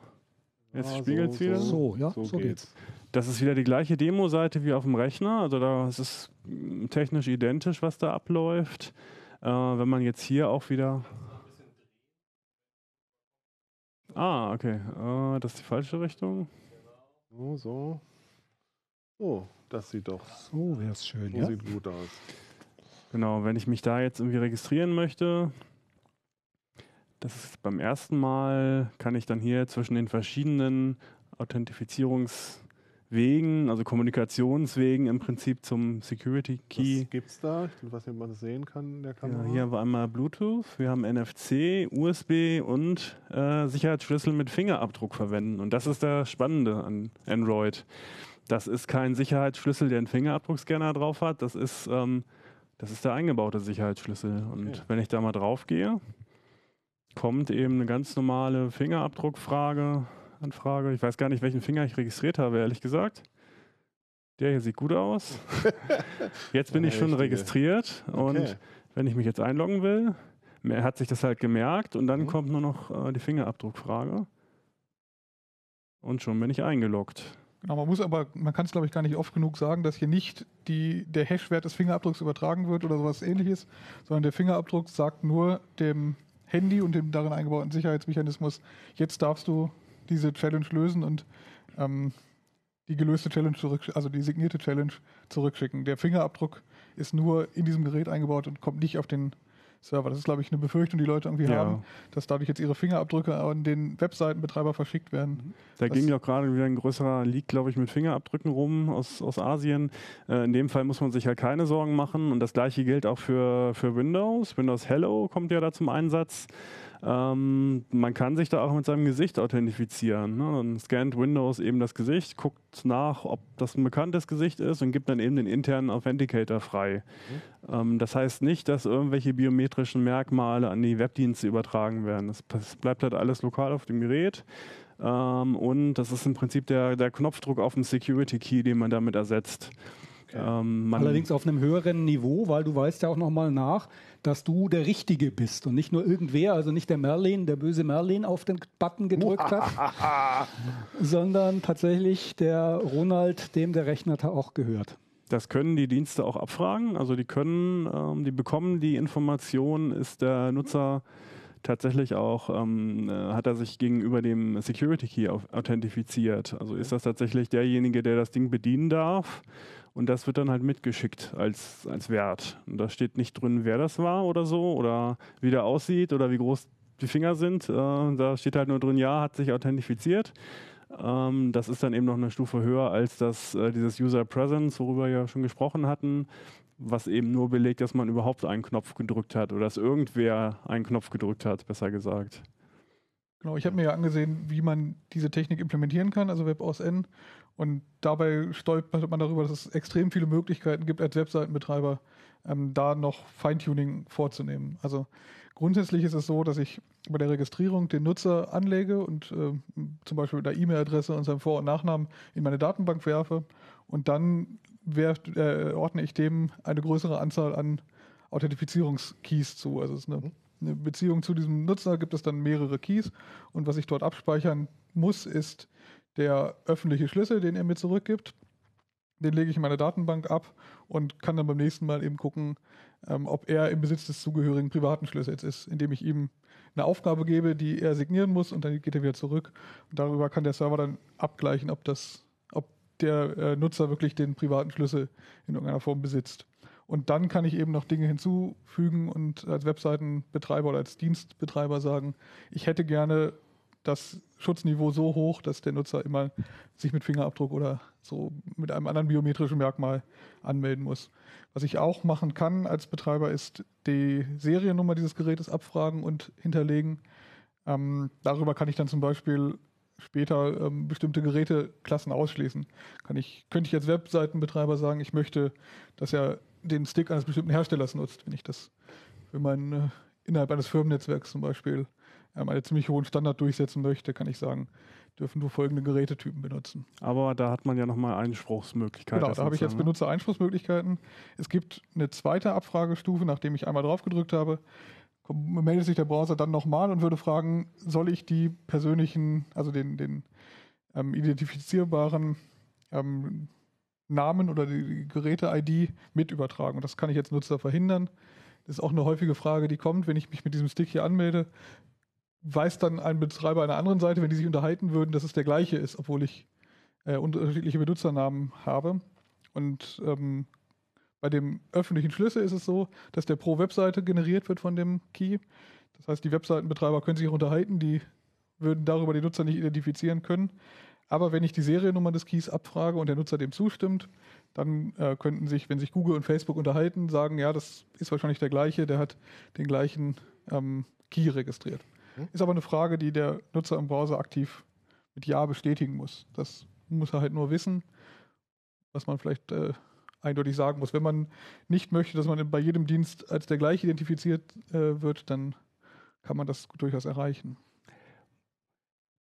Speaker 3: Jetzt ja, spiegelt es so, wieder.
Speaker 2: So, ja, so, so geht's.
Speaker 3: Das ist wieder die gleiche Demo-Seite wie auf dem Rechner. Also da ist es technisch identisch, was da abläuft. Äh, wenn man jetzt hier auch wieder Ah, okay. Uh, das ist die falsche Richtung.
Speaker 1: So, so. So, das sieht doch.
Speaker 2: So wäre es schön.
Speaker 1: So
Speaker 2: ja?
Speaker 1: sieht gut aus.
Speaker 3: Genau, wenn ich mich da jetzt irgendwie registrieren möchte, das ist beim ersten Mal, kann ich dann hier zwischen den verschiedenen Authentifizierungs- Wegen, also Kommunikationswegen im Prinzip zum Security Key.
Speaker 1: Was gibt es da? Ich weiß nicht, ob man das sehen kann in der Kamera.
Speaker 3: Ja, hier haben wir einmal Bluetooth, wir haben NFC, USB und äh, Sicherheitsschlüssel mit Fingerabdruck verwenden. Und das ist das Spannende an Android. Das ist kein Sicherheitsschlüssel, der einen Fingerabdruckscanner drauf hat. Das ist, ähm, das ist der eingebaute Sicherheitsschlüssel. Und okay. wenn ich da mal drauf gehe, kommt eben eine ganz normale Fingerabdruckfrage Anfrage. Ich weiß gar nicht, welchen Finger ich registriert habe, ehrlich gesagt. Der hier sieht gut aus. Jetzt bin ich schon registriert und okay. wenn ich mich jetzt einloggen will, hat sich das halt gemerkt und dann mhm. kommt nur noch äh, die Fingerabdruckfrage. Und schon bin ich eingeloggt.
Speaker 4: Genau, man muss aber, man kann es glaube ich gar nicht oft genug sagen, dass hier nicht die, der Hashwert des Fingerabdrucks übertragen wird oder sowas ähnliches, sondern der Fingerabdruck sagt nur dem Handy und dem darin eingebauten Sicherheitsmechanismus, jetzt darfst du diese Challenge lösen und ähm, die gelöste Challenge zurück, also die signierte Challenge zurückschicken. Der Fingerabdruck ist nur in diesem Gerät eingebaut und kommt nicht auf den Server. Das ist, glaube ich, eine Befürchtung, die Leute irgendwie ja. haben, dass dadurch jetzt ihre Fingerabdrücke an den Webseitenbetreiber verschickt werden.
Speaker 3: Da ging ja auch gerade wieder ein größerer Leak, glaube ich, mit Fingerabdrücken rum aus, aus Asien. Äh, in dem Fall muss man sich halt keine Sorgen machen und das gleiche gilt auch für, für Windows. Windows Hello kommt ja da zum Einsatz. Ähm, man kann sich da auch mit seinem Gesicht authentifizieren. Ne? Dann scannt Windows eben das Gesicht, guckt nach, ob das ein bekanntes Gesicht ist und gibt dann eben den internen Authenticator frei. Mhm. Ähm, das heißt nicht, dass irgendwelche biometrischen Merkmale an die Webdienste übertragen werden. Das, das bleibt halt alles lokal auf dem Gerät. Ähm, und das ist im Prinzip der, der Knopfdruck auf dem Security Key, den man damit ersetzt.
Speaker 2: Okay. Ähm, Allerdings auf einem höheren Niveau, weil du weißt ja auch nochmal nach, dass du der Richtige bist und nicht nur irgendwer, also nicht der Merlin, der böse Merlin auf den Button gedrückt hat, sondern tatsächlich der Ronald, dem der Rechner auch gehört.
Speaker 3: Das können die Dienste auch abfragen. Also die können, ähm, die bekommen die Information, ist der Nutzer tatsächlich auch, ähm, äh, hat er sich gegenüber dem Security Key authentifiziert. Also ist das tatsächlich derjenige, der das Ding bedienen darf und das wird dann halt mitgeschickt als, als Wert. Und da steht nicht drin, wer das war oder so oder wie der aussieht oder wie groß die Finger sind. Äh, da steht halt nur drin, ja, hat sich authentifiziert. Ähm, das ist dann eben noch eine Stufe höher als das, äh, dieses User Presence, worüber wir ja schon gesprochen hatten, was eben nur belegt, dass man überhaupt einen Knopf gedrückt hat oder dass irgendwer einen Knopf gedrückt hat, besser gesagt.
Speaker 4: Genau, ich habe mir ja angesehen, wie man diese Technik implementieren kann, also WebOSN. Und dabei stolpert man darüber, dass es extrem viele Möglichkeiten gibt, als Webseitenbetreiber ähm, da noch Feintuning vorzunehmen. Also grundsätzlich ist es so, dass ich bei der Registrierung den Nutzer anlege und äh, zum Beispiel mit der E-Mail-Adresse und seinem Vor- und Nachnamen in meine Datenbank werfe und dann werf, äh, ordne ich dem eine größere Anzahl an Authentifizierungskeys zu. Also es ist eine, mhm. eine Beziehung zu diesem Nutzer, gibt es dann mehrere Keys und was ich dort abspeichern muss, ist der öffentliche Schlüssel, den er mir zurückgibt, den lege ich in meine Datenbank ab und kann dann beim nächsten Mal eben gucken, ähm, ob er im Besitz des zugehörigen privaten Schlüssels ist, indem ich ihm eine Aufgabe gebe, die er signieren muss und dann geht er wieder zurück. Und darüber kann der Server dann abgleichen, ob das, ob der äh, Nutzer wirklich den privaten Schlüssel in irgendeiner Form besitzt. Und dann kann ich eben noch Dinge hinzufügen und als Webseitenbetreiber oder als Dienstbetreiber sagen, ich hätte gerne das Schutzniveau so hoch, dass der Nutzer immer sich mit Fingerabdruck oder so mit einem anderen biometrischen Merkmal anmelden muss. Was ich auch machen kann als Betreiber ist die Seriennummer dieses Gerätes abfragen und hinterlegen. Ähm, darüber kann ich dann zum Beispiel später ähm, bestimmte Geräteklassen ausschließen. Kann ich, könnte ich als Webseitenbetreiber sagen, ich möchte, dass er den Stick eines bestimmten Herstellers nutzt, wenn ich das für mein, äh, innerhalb eines Firmennetzwerks zum Beispiel ähm, einen ziemlich hohen Standard durchsetzen möchte, kann ich sagen, dürfen nur folgende Gerätetypen benutzen.
Speaker 3: Aber da hat man ja nochmal Einspruchsmöglichkeiten.
Speaker 4: Genau, da habe ich jetzt ne? Benutzereinspruchsmöglichkeiten. Es gibt eine zweite Abfragestufe, nachdem ich einmal drauf gedrückt habe, meldet sich der Browser dann nochmal und würde fragen, soll ich die persönlichen, also den, den ähm, identifizierbaren ähm, Namen oder die Geräte-ID mit übertragen. Und das kann ich jetzt Nutzer verhindern. Das ist auch eine häufige Frage, die kommt, wenn ich mich mit diesem Stick hier anmelde. Weiß dann ein Betreiber einer anderen Seite, wenn die sich unterhalten würden, dass es der gleiche ist, obwohl ich äh, unterschiedliche Benutzernamen habe. Und ähm, bei dem öffentlichen Schlüssel ist es so, dass der pro Webseite generiert wird von dem Key. Das heißt, die Webseitenbetreiber können sich auch unterhalten, die würden darüber die Nutzer nicht identifizieren können. Aber wenn ich die Seriennummer des Keys abfrage und der Nutzer dem zustimmt, dann äh, könnten sich, wenn sich Google und Facebook unterhalten, sagen, ja, das ist wahrscheinlich der gleiche, der hat den gleichen ähm, Key registriert. Mhm. Ist aber eine Frage, die der Nutzer im Browser aktiv mit Ja bestätigen muss. Das muss er halt nur wissen, was man vielleicht äh, eindeutig sagen muss. Wenn man nicht möchte, dass man bei jedem Dienst als der gleiche identifiziert äh, wird, dann kann man das durchaus erreichen.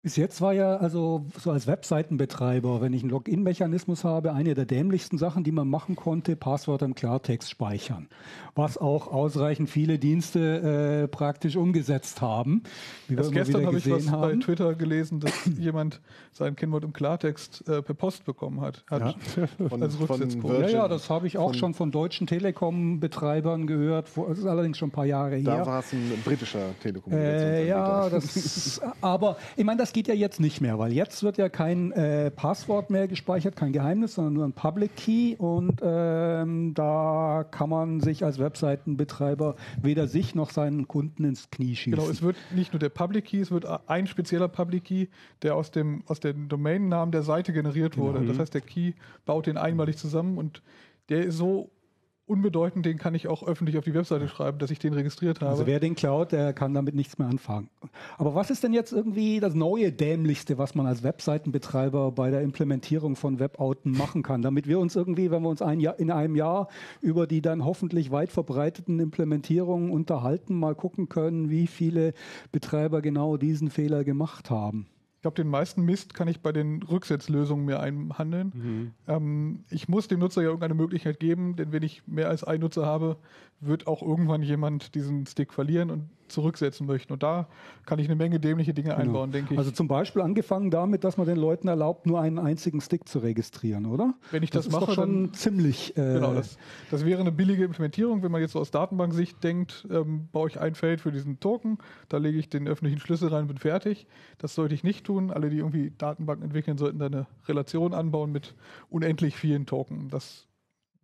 Speaker 2: Bis jetzt war ja also so als Webseitenbetreiber, wenn ich einen Login-Mechanismus habe, eine der dämlichsten Sachen, die man machen konnte, Passwörter im Klartext speichern. Was auch ausreichend viele Dienste äh, praktisch umgesetzt haben.
Speaker 4: Wie Erst gestern habe ich was haben. bei Twitter gelesen, dass jemand sein Kennwort im Klartext äh, per Post bekommen hat. hat
Speaker 2: ja. Von, als Rücksetzcode. Ja, ja, das habe ich auch schon von deutschen Telekom-Betreibern gehört. Das ist allerdings schon ein paar Jahre
Speaker 1: da
Speaker 2: her.
Speaker 1: Da war es ein britischer Telekom.
Speaker 2: Äh, ja, das, aber ich meine, das geht ja jetzt nicht mehr, weil jetzt wird ja kein äh, Passwort mehr gespeichert, kein Geheimnis, sondern nur ein Public Key und ähm, da kann man sich als Webseitenbetreiber weder sich noch seinen Kunden ins Knie schießen.
Speaker 4: Genau, es wird nicht nur der Public Key, es wird ein spezieller Public Key, der aus dem, aus dem Domainnamen der Seite generiert wurde. Genau. Das heißt, der Key baut den einmalig zusammen und der ist so unbedeutend, den kann ich auch öffentlich auf die Webseite schreiben, dass ich den registriert habe.
Speaker 2: Also wer den klaut, der kann damit nichts mehr anfangen. Aber was ist denn jetzt irgendwie das neue Dämlichste, was man als Webseitenbetreiber bei der Implementierung von Webauten machen kann, damit wir uns irgendwie, wenn wir uns ein Jahr, in einem Jahr über die dann hoffentlich weit verbreiteten Implementierungen unterhalten, mal gucken können, wie viele Betreiber genau diesen Fehler gemacht haben?
Speaker 4: Ich glaube, den meisten Mist kann ich bei den Rücksetzlösungen mir einhandeln. Mhm. Ähm, ich muss dem Nutzer ja irgendeine Möglichkeit geben, denn wenn ich mehr als einen Nutzer habe, wird auch irgendwann jemand diesen Stick verlieren und zurücksetzen möchten. Und da kann ich eine Menge dämliche Dinge genau. einbauen, denke ich.
Speaker 2: Also zum Beispiel angefangen damit, dass man den Leuten erlaubt, nur einen einzigen Stick zu registrieren, oder?
Speaker 4: Wenn ich das, das mache, schon dann, ziemlich. Äh genau, das, das, wäre eine billige Implementierung. Wenn man jetzt so aus Datenbanksicht denkt, ähm, baue ich ein Feld für diesen Token, da lege ich den öffentlichen Schlüssel rein, bin fertig. Das sollte ich nicht tun. Alle, die irgendwie Datenbanken entwickeln, sollten da eine Relation anbauen mit unendlich vielen Token. Das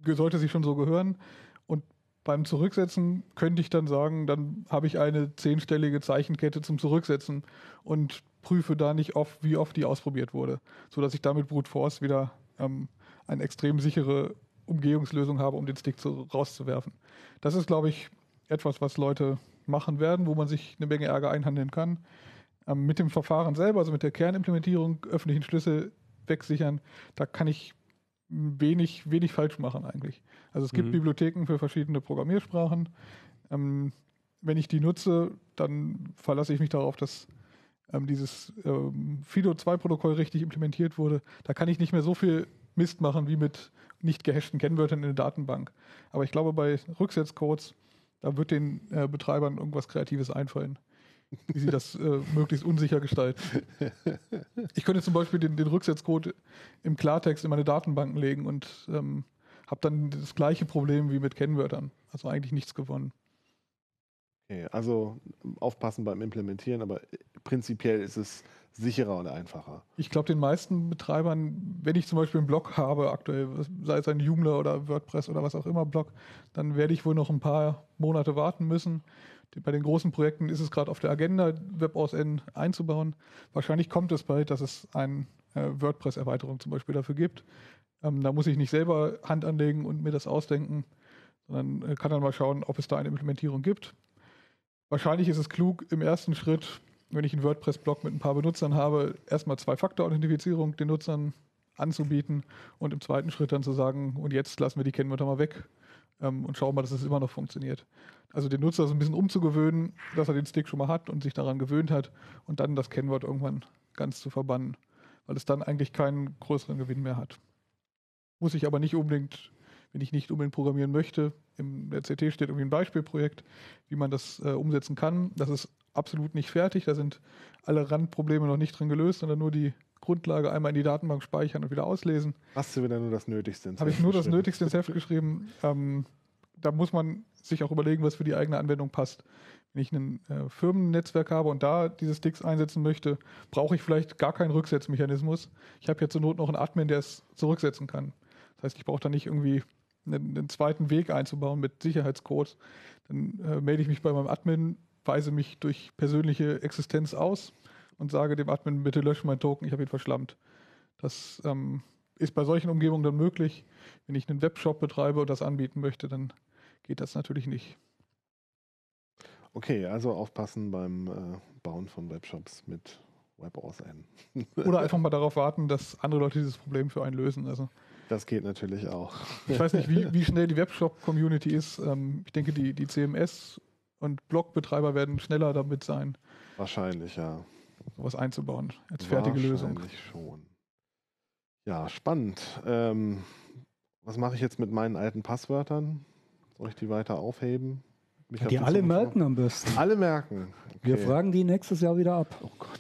Speaker 4: sollte sich schon so gehören. Beim Zurücksetzen könnte ich dann sagen, dann habe ich eine zehnstellige Zeichenkette zum Zurücksetzen und prüfe da nicht oft, wie oft die ausprobiert wurde, sodass ich damit Brute Force wieder ähm, eine extrem sichere Umgehungslösung habe, um den Stick zu, rauszuwerfen. Das ist, glaube ich, etwas, was Leute machen werden, wo man sich eine Menge Ärger einhandeln kann. Ähm, mit dem Verfahren selber, also mit der Kernimplementierung, öffentlichen Schlüssel wegsichern, da kann ich wenig, wenig falsch machen eigentlich. Also es gibt mhm. Bibliotheken für verschiedene Programmiersprachen. Ähm, wenn ich die nutze, dann verlasse ich mich darauf, dass ähm, dieses ähm, FIDO2-Protokoll richtig implementiert wurde. Da kann ich nicht mehr so viel Mist machen wie mit nicht gehashten Kennwörtern in der Datenbank. Aber ich glaube, bei Rücksetzcodes, da wird den äh, Betreibern irgendwas Kreatives einfallen wie sie das äh, möglichst unsicher gestalten. Ich könnte zum Beispiel den, den, Rücksetzcode im Klartext in meine Datenbanken legen und ähm, habe dann das gleiche Problem wie mit Kennwörtern. Also eigentlich nichts gewonnen.
Speaker 1: Okay, also aufpassen beim Implementieren, aber prinzipiell ist es sicherer und einfacher.
Speaker 4: Ich glaube, den meisten Betreibern, wenn ich zum Beispiel einen Blog habe, aktuell, sei es ein Joomla oder WordPress oder was auch immer Blog, dann werde ich wohl noch ein paar Monate warten müssen. Bei den großen Projekten ist es gerade auf der Agenda, WebOSN einzubauen. Wahrscheinlich kommt es bald, dass es eine äh, WordPress-Erweiterung zum Beispiel dafür gibt. Ähm, da muss ich nicht selber Hand anlegen und mir das ausdenken, sondern äh, kann dann mal schauen, ob es da eine Implementierung gibt. Wahrscheinlich ist es klug, im ersten Schritt wenn ich einen WordPress-Blog mit ein paar Benutzern habe, erstmal Zwei-Faktor-Authentifizierung den Nutzern anzubieten und im zweiten Schritt dann zu sagen, und jetzt lassen wir die Kennwörter mal weg ähm, und schauen mal, dass es immer noch funktioniert. Also den Nutzer so ein bisschen umzugewöhnen, dass er den Stick schon mal hat und sich daran gewöhnt hat und dann das Kennwort irgendwann ganz zu verbannen, weil es dann eigentlich keinen größeren Gewinn mehr hat. Muss ich aber nicht unbedingt, wenn ich nicht unbedingt programmieren möchte, im CT steht irgendwie ein Beispielprojekt, wie man das äh, umsetzen kann. Das ist absolut nicht fertig. Da sind alle Randprobleme noch nicht drin gelöst, sondern nur die Grundlage einmal in die Datenbank speichern und wieder auslesen.
Speaker 1: Hast du wieder nur das Nötigste
Speaker 4: ins Habe ich nur das Nötigste ins Heft geschrieben. Ähm, da muss man sich auch überlegen, was für die eigene Anwendung passt. Wenn ich ein äh, Firmennetzwerk habe und da diese Sticks einsetzen möchte, brauche ich vielleicht gar keinen Rücksetzmechanismus. Ich habe ja zur Not noch einen Admin, der es zurücksetzen kann. Das heißt, ich brauche da nicht irgendwie einen, einen, zweiten Weg einzubauen mit Sicherheitscodes. Dann äh, melde ich mich bei meinem Admin, weise mich durch persönliche Existenz aus und sage dem Admin, bitte lösche meinen Token, ich habe ihn verschlammt. Das ähm, ist bei solchen Umgebungen dann möglich. Wenn ich einen Webshop betreibe und das anbieten möchte, dann geht das natürlich nicht.
Speaker 1: Okay, also aufpassen beim äh, Bauen von Webshops mit WebOSN.
Speaker 4: Oder einfach mal darauf warten, dass andere Leute dieses Problem für einen lösen. Also,
Speaker 1: das geht natürlich auch.
Speaker 4: Ich weiß nicht, wie, wie schnell die Webshop-Community ist. Ähm, ich denke, die, die CMS und Blogbetreiber werden schneller damit sein.
Speaker 1: Wahrscheinlich, ja.
Speaker 4: Sowas einzubauen als fertige Lösung.
Speaker 1: Wahrscheinlich schon. Ja, spannend. Ähm, was mache ich jetzt mit meinen alten Passwörtern? Soll ich die weiter aufheben?
Speaker 2: Mich die alle merken am besten.
Speaker 1: Alle merken.
Speaker 2: Okay. Wir fragen die nächstes Jahr wieder ab.
Speaker 1: Oh Gott.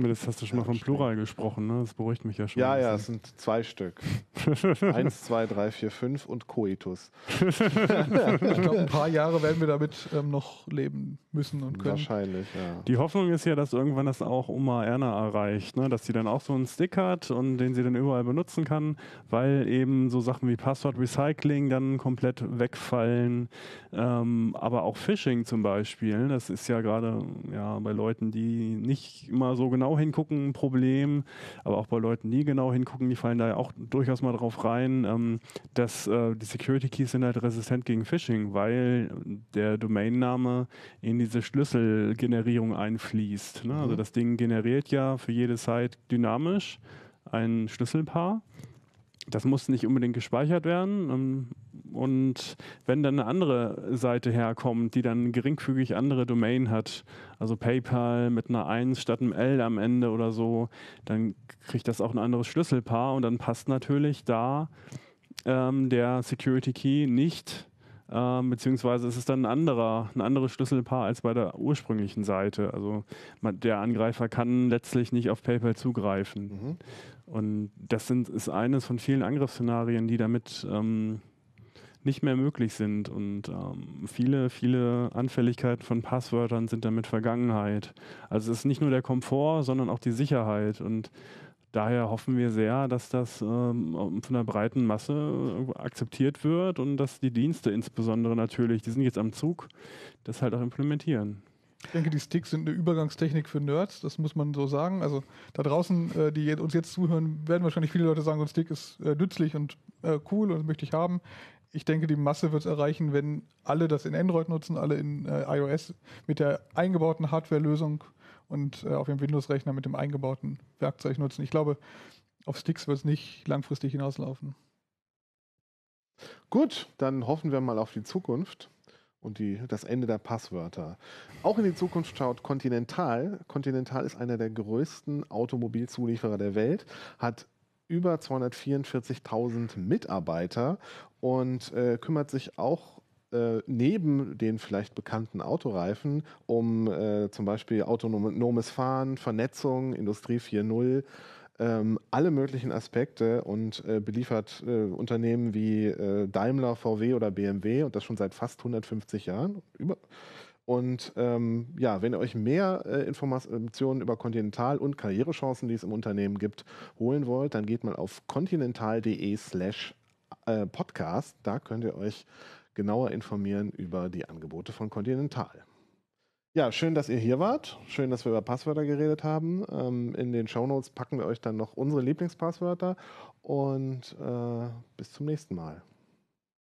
Speaker 3: Zumindest hast du schon mal vom Plural gesprochen, ne? Das beruhigt mich ja schon.
Speaker 1: Ja, ja, es sind zwei Stück. Eins, zwei, drei, vier, fünf und Coitus.
Speaker 4: ich glaube, ein paar Jahre werden wir damit ähm, noch leben müssen und können.
Speaker 1: Wahrscheinlich, ja.
Speaker 3: Die Hoffnung ist ja, dass irgendwann das auch Oma Erna erreicht, ne? dass sie dann auch so einen Stick hat und den sie dann überall benutzen kann, weil eben so Sachen wie Passwort Recycling dann komplett wegfallen. Ähm, aber auch Phishing zum Beispiel, das ist ja gerade ja, bei Leuten, die nicht immer so genau genau hingucken ein Problem, aber auch bei Leuten, die genau hingucken, die fallen da ja auch durchaus mal drauf rein, ähm, dass äh, die Security Keys sind halt resistent gegen Phishing, weil der Domainname in diese Schlüsselgenerierung einfließt. Ne? Also mhm. Also das Ding generiert ja für jede Site dynamisch ein Schlüsselpaar. Das muss nicht unbedingt gespeichert werden. Ähm, und wenn dann eine andere Seite herkommt, die dann geringfügig andere Domain hat, also PayPal mit einer 1 statt einem L am Ende oder so, dann kriegt das auch ein anderes Schlüsselpaar und dann passt natürlich da ähm, der Security Key nicht, ähm, beziehungsweise ist es dann ein anderer, ein anderes Schlüsselpaar als bei der ursprünglichen Seite. Also man, der Angreifer kann letztlich nicht auf PayPal zugreifen. Mhm. Und das sind, ist eines von vielen Angriffsszenarien, die damit ähm, nicht mehr möglich sind. Und ähm, viele, viele Anfälligkeiten von Passwörtern sind damit Vergangenheit. Also es ist nicht nur der Komfort, sondern auch die Sicherheit. Und daher hoffen wir sehr, dass das ähm, von der breiten Masse akzeptiert wird und dass die Dienste insbesondere natürlich, die sind jetzt am Zug, das halt auch implementieren.
Speaker 4: Ich denke, die Sticks sind eine Übergangstechnik für Nerds, das muss man so sagen. Also da draußen, äh, die uns jetzt zuhören, werden wahrscheinlich viele Leute sagen, so ein Stick ist äh, nützlich und äh, cool und möchte ich haben ich denke, die Masse wird es erreichen, wenn alle das in Android nutzen, alle in iOS mit der eingebauten Hardware-Lösung und auf dem Windows-Rechner mit dem eingebauten Werkzeug nutzen. Ich glaube, auf Sticks wird es nicht langfristig hinauslaufen.
Speaker 1: Gut, dann hoffen wir mal auf die Zukunft und die, das Ende der Passwörter. Auch in die Zukunft schaut Continental. Continental ist einer der größten Automobilzulieferer der Welt, hat über 244.000 Mitarbeiter und äh, kümmert sich auch äh, neben den vielleicht bekannten Autoreifen um äh, zum Beispiel autonomes Fahren, Vernetzung, Industrie 4.0, ähm, alle möglichen Aspekte und äh, beliefert äh, Unternehmen wie äh, Daimler, VW oder BMW und das schon seit fast 150 Jahren. Über Und ähm, ja, wenn ihr euch mehr äh, Informationen über Continental und Karrierechancen, die es im Unternehmen gibt, holen wollt, dann geht mal auf continental.de slash äh, podcast. Da könnt ihr euch genauer informieren über die Angebote von Continental. Ja, schön, dass ihr hier wart. Schön, dass wir über Passwörter geredet haben. Ähm, in den Shownotes packen wir euch dann noch unsere Lieblingspasswörter und äh, bis zum nächsten Mal.